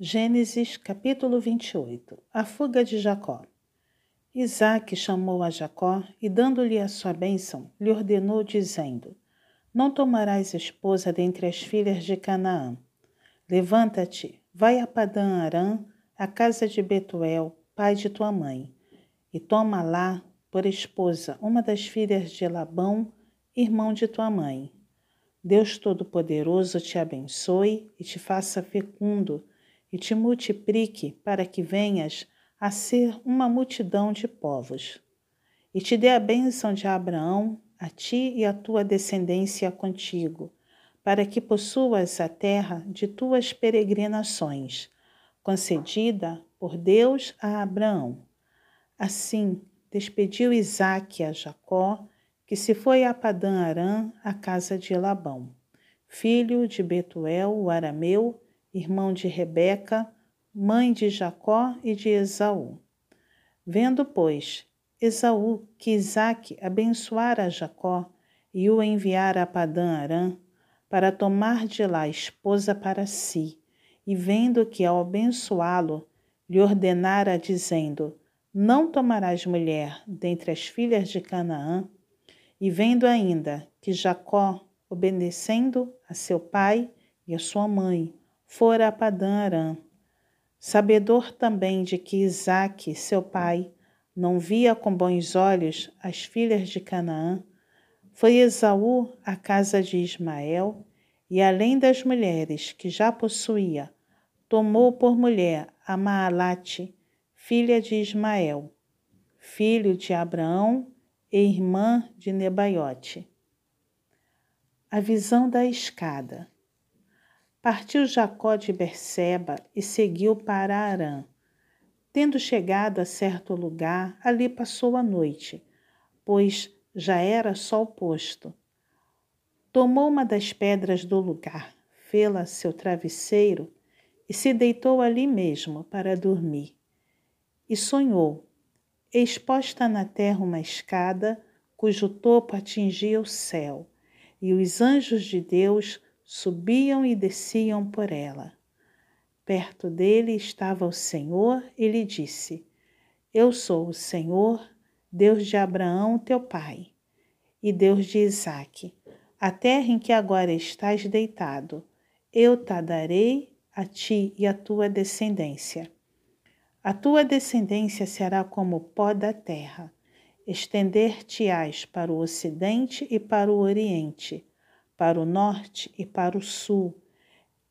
Gênesis capítulo 28 A fuga de Jacó Isaac chamou a Jacó e, dando-lhe a sua bênção, lhe ordenou, dizendo: Não tomarás esposa dentre as filhas de Canaã. Levanta-te, vai a Padã Arã, a casa de Betuel, pai de tua mãe, e toma lá por esposa uma das filhas de Labão, irmão de tua mãe. Deus Todo-Poderoso te abençoe e te faça fecundo e te multiplique para que venhas a ser uma multidão de povos. E te dê a bênção de Abraão, a ti e a tua descendência contigo, para que possuas a terra de tuas peregrinações, concedida por Deus a Abraão. Assim, despediu Isaque a Jacó, que se foi a Padã Arã, a casa de Labão, filho de Betuel, o arameu, irmão de Rebeca, mãe de Jacó e de Esaú. Vendo, pois, Esaú que Isaque abençoara Jacó e o enviara a Padã Arã, para tomar de lá esposa para si, e vendo que ao abençoá-lo, lhe ordenara, dizendo: Não tomarás mulher dentre as filhas de Canaã, e vendo ainda que Jacó, obedecendo a seu pai e a sua mãe, fora Padã Arã. Sabedor também de que Isaque, seu pai, não via com bons olhos as filhas de Canaã, foi Esaú à casa de Ismael, e além das mulheres que já possuía, tomou por mulher a Maalate, filha de Ismael, filho de Abraão e irmã de Nebaiote. A visão da escada. Partiu Jacó de Berseba e seguiu para Arã. Tendo chegado a certo lugar, ali passou a noite, pois já era sol posto. Tomou uma das pedras do lugar, fê-la seu travesseiro e se deitou ali mesmo para dormir. E sonhou, exposta na terra uma escada cujo topo atingia o céu, e os anjos de Deus subiam e desciam por ela. Perto dele estava o Senhor e lhe disse: Eu sou o Senhor, Deus de Abraão, teu pai, e Deus de Isaque. A terra em que agora estás deitado, eu te darei a ti e a tua descendência. A tua descendência será como o pó da terra. Estender-te-ás para o ocidente e para o oriente para o norte e para o sul.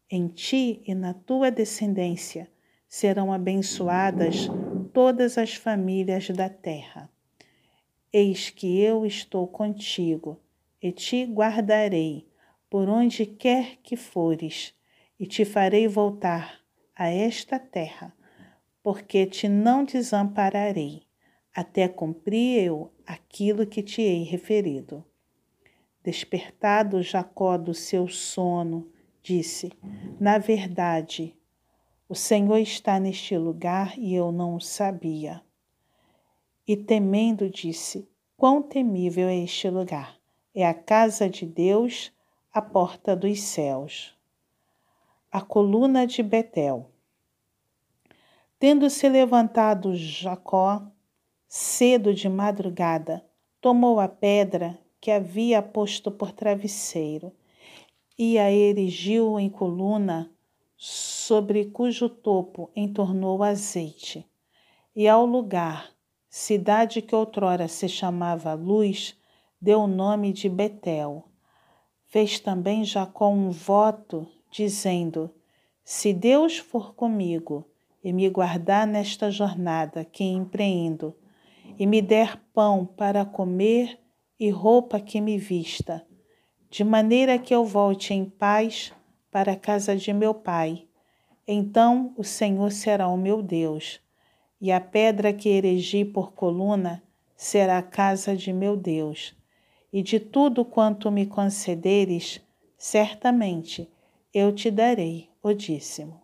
Em ti e na tua descendência serão abençoadas todas as famílias da terra. Eis que eu estou contigo e te guardarei por onde quer que fores, e te farei voltar a esta terra, porque te não desampararei, até cumprir eu aquilo que te hei referido. Despertado Jacó do seu sono, disse: Na verdade, o Senhor está neste lugar e eu não o sabia. E temendo, disse: Quão temível é este lugar! É a casa de Deus, a porta dos céus. A coluna de Betel. Tendo se levantado Jacó, cedo de madrugada, tomou a pedra que havia posto por travesseiro, e a erigiu em coluna, sobre cujo topo entornou azeite. E ao lugar, cidade que outrora se chamava Luz, deu o nome de Betel. Fez também Jacó um voto, dizendo: Se Deus for comigo e me guardar nesta jornada que empreendo, e me der pão para comer e roupa que me vista, de maneira que eu volte em paz para a casa de meu pai. Então o Senhor será o meu Deus, e a pedra que erigi por coluna será a casa de meu Deus. E de tudo quanto me concederes, certamente eu te darei o dízimo.